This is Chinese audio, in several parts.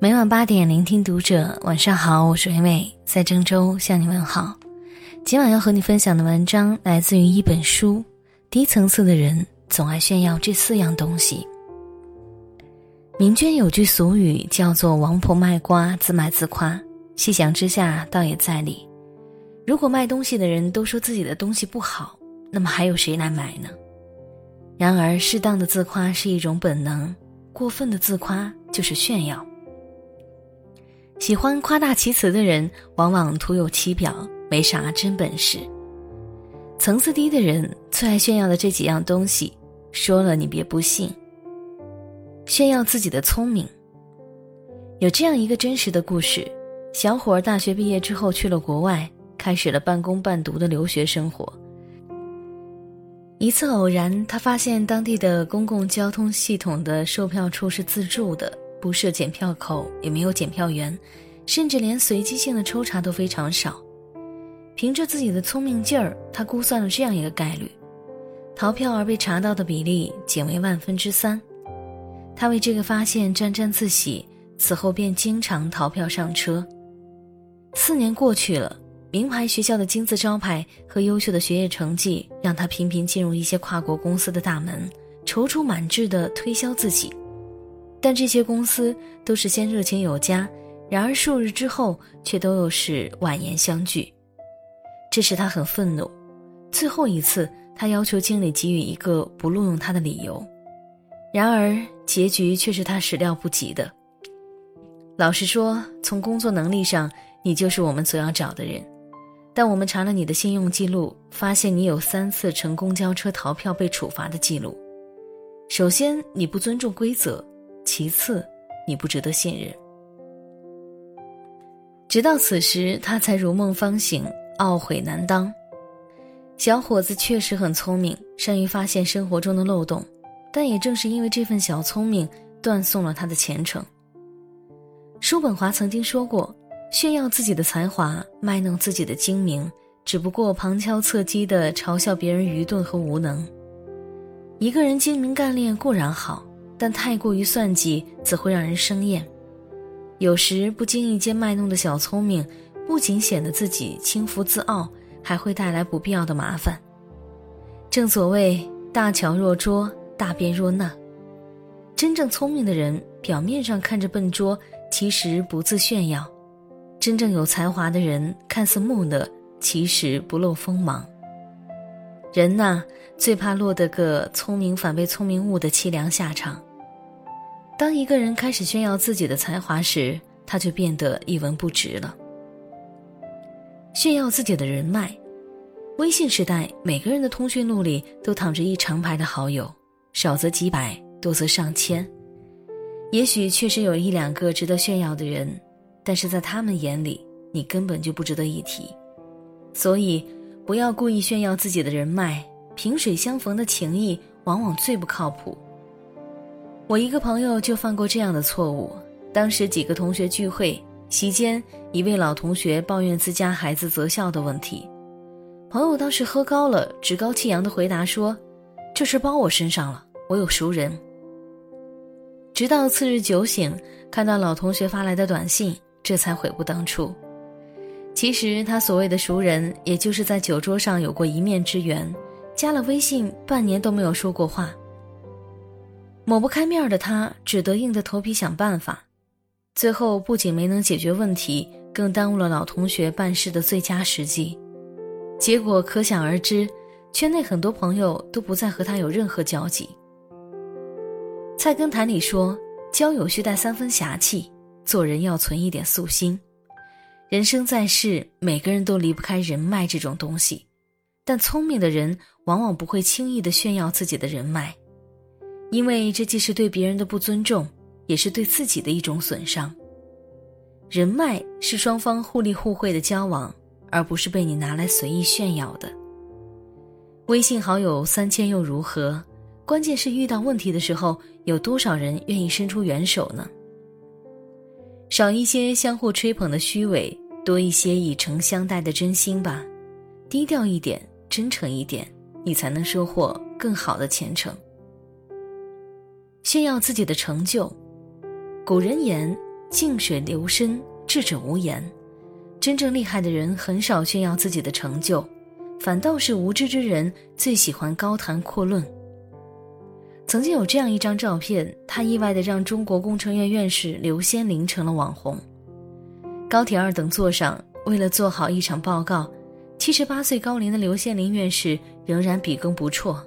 每晚八点，聆听读者。晚上好，我是微微，在郑州向你问好。今晚要和你分享的文章来自于一本书。低层次的人总爱炫耀这四样东西。民间有句俗语叫做“王婆卖瓜，自卖自夸”。细想之下，倒也在理。如果卖东西的人都说自己的东西不好，那么还有谁来买呢？然而，适当的自夸是一种本能，过分的自夸就是炫耀。喜欢夸大其词的人，往往徒有其表，没啥真本事。层次低的人最爱炫耀的这几样东西，说了你别不信。炫耀自己的聪明。有这样一个真实的故事：小伙儿大学毕业之后去了国外，开始了半工半读的留学生活。一次偶然，他发现当地的公共交通系统的售票处是自助的。不设检票口，也没有检票员，甚至连随机性的抽查都非常少。凭着自己的聪明劲儿，他估算了这样一个概率：逃票而被查到的比例仅为万分之三。他为这个发现沾沾自喜，此后便经常逃票上车。四年过去了，名牌学校的金字招牌和优秀的学业成绩让他频频进入一些跨国公司的大门，踌躇满志地推销自己。但这些公司都是先热情有加，然而数日之后却都又是婉言相拒，这使他很愤怒。最后一次，他要求经理给予一个不录用他的理由，然而结局却是他始料不及的。老实说，从工作能力上，你就是我们所要找的人，但我们查了你的信用记录，发现你有三次乘公交车逃票被处罚的记录。首先，你不尊重规则。其次，你不值得信任。直到此时，他才如梦方醒，懊悔难当。小伙子确实很聪明，善于发现生活中的漏洞，但也正是因为这份小聪明，断送了他的前程。叔本华曾经说过：“炫耀自己的才华，卖弄自己的精明，只不过旁敲侧击地嘲笑别人愚钝和无能。一个人精明干练固然好。”但太过于算计，则会让人生厌。有时不经意间卖弄的小聪明，不仅显得自己轻浮自傲，还会带来不必要的麻烦。正所谓大巧若拙，大辩若讷。真正聪明的人，表面上看着笨拙，其实不自炫耀；真正有才华的人，看似木讷，其实不露锋芒。人呐，最怕落得个聪明反被聪明误的凄凉下场。当一个人开始炫耀自己的才华时，他就变得一文不值了。炫耀自己的人脉，微信时代，每个人的通讯录里都躺着一长排的好友，少则几百，多则上千。也许确实有一两个值得炫耀的人，但是在他们眼里，你根本就不值得一提。所以。不要故意炫耀自己的人脉，萍水相逢的情谊往往最不靠谱。我一个朋友就犯过这样的错误。当时几个同学聚会席间，一位老同学抱怨自家孩子择校的问题，朋友当时喝高了，趾高气扬的回答说：“这事包我身上了，我有熟人。”直到次日酒醒，看到老同学发来的短信，这才悔不当初。其实他所谓的熟人，也就是在酒桌上有过一面之缘，加了微信半年都没有说过话。抹不开面的他，只得硬着头皮想办法，最后不仅没能解决问题，更耽误了老同学办事的最佳时机。结果可想而知，圈内很多朋友都不再和他有任何交集。菜根谭里说：“交友需带三分侠气，做人要存一点素心。”人生在世，每个人都离不开人脉这种东西，但聪明的人往往不会轻易的炫耀自己的人脉，因为这既是对别人的不尊重，也是对自己的一种损伤。人脉是双方互利互惠的交往，而不是被你拿来随意炫耀的。微信好友三千又如何？关键是遇到问题的时候，有多少人愿意伸出援手呢？少一些相互吹捧的虚伪。多一些以诚相待的真心吧，低调一点，真诚一点，你才能收获更好的前程。炫耀自己的成就，古人言：“静水流深，智者无言。真正厉害的人很少炫耀自己的成就，反倒是无知之人最喜欢高谈阔论。曾经有这样一张照片，他意外的让中国工程院院士刘先林成了网红。高铁二等座上，为了做好一场报告，七十八岁高龄的刘先林院士仍然笔耕不辍。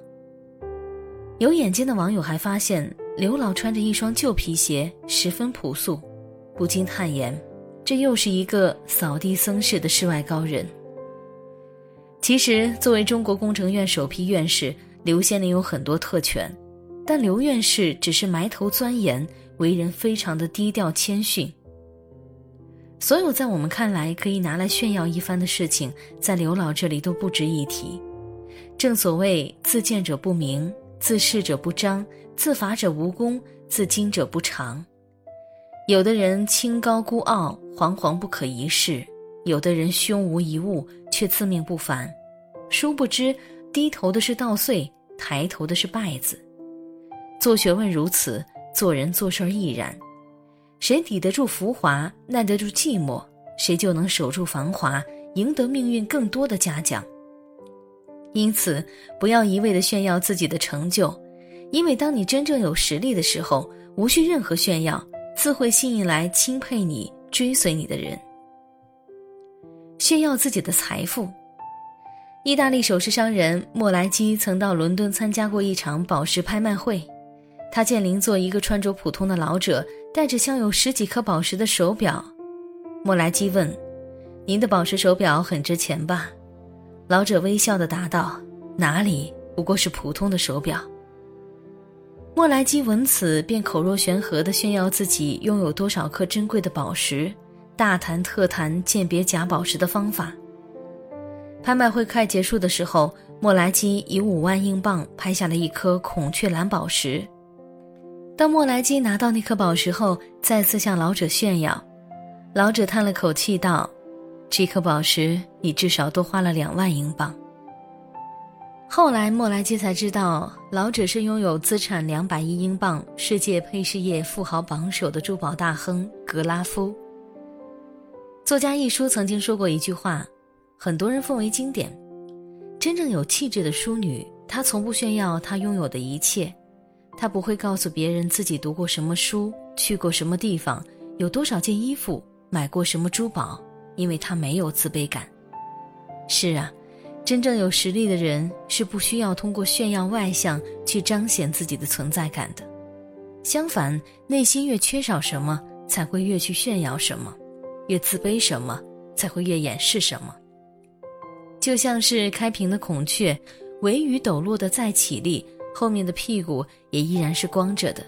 有眼尖的网友还发现，刘老穿着一双旧皮鞋，十分朴素，不禁叹言：“这又是一个扫地僧式的世外高人。”其实，作为中国工程院首批院士，刘先林有很多特权。但刘院士只是埋头钻研，为人非常的低调谦逊。所有在我们看来可以拿来炫耀一番的事情，在刘老这里都不值一提。正所谓自见者不明，自视者不彰，自伐者无功，自矜者不长。有的人清高孤傲，惶惶不可一世；有的人胸无一物，却自命不凡。殊不知，低头的是稻穗，抬头的是败子。做学问如此，做人做事亦然。谁抵得住浮华，耐得住寂寞，谁就能守住繁华，赢得命运更多的嘉奖。因此，不要一味的炫耀自己的成就，因为当你真正有实力的时候，无需任何炫耀，自会吸引来钦佩你、追随你的人。炫耀自己的财富。意大利首饰商人莫莱基曾到伦敦参加过一场宝石拍卖会。他见邻座一个穿着普通的老者戴着镶有十几颗宝石的手表，莫莱基问：“您的宝石手表很值钱吧？”老者微笑地答道：“哪里，不过是普通的手表。”莫莱基闻此便口若悬河地炫耀自己拥有多少颗珍贵的宝石，大谈特谈鉴别假宝石的方法。拍卖会快结束的时候，莫莱基以五万英镑拍下了一颗孔雀蓝宝石。当莫莱基拿到那颗宝石后，再次向老者炫耀。老者叹了口气道：“这颗宝石，你至少多花了两万英镑。”后来，莫莱基才知道，老者是拥有资产两百亿英镑、世界配饰业富豪榜首的珠宝大亨格拉夫。作家一书曾经说过一句话，很多人奉为经典：真正有气质的淑女，她从不炫耀她拥有的一切。他不会告诉别人自己读过什么书，去过什么地方，有多少件衣服，买过什么珠宝，因为他没有自卑感。是啊，真正有实力的人是不需要通过炫耀外向去彰显自己的存在感的。相反，内心越缺少什么，才会越去炫耀什么；越自卑什么，才会越掩饰什么。就像是开屏的孔雀，尾羽抖落的再起立。后面的屁股也依然是光着的。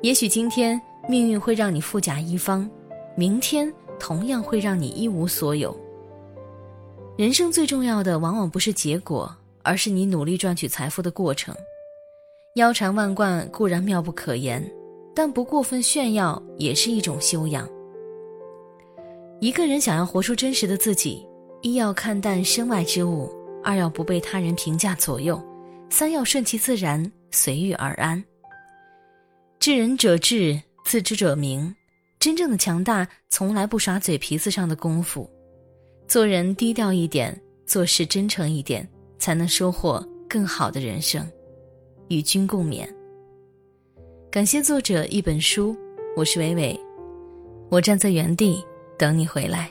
也许今天命运会让你富甲一方，明天同样会让你一无所有。人生最重要的往往不是结果，而是你努力赚取财富的过程。腰缠万贯固然妙不可言，但不过分炫耀也是一种修养。一个人想要活出真实的自己，一要看淡身外之物，二要不被他人评价左右。三要顺其自然，随遇而安。知人者智，自知者明。真正的强大，从来不耍嘴皮子上的功夫。做人低调一点，做事真诚一点，才能收获更好的人生。与君共勉。感谢作者一本书，我是伟伟，我站在原地等你回来。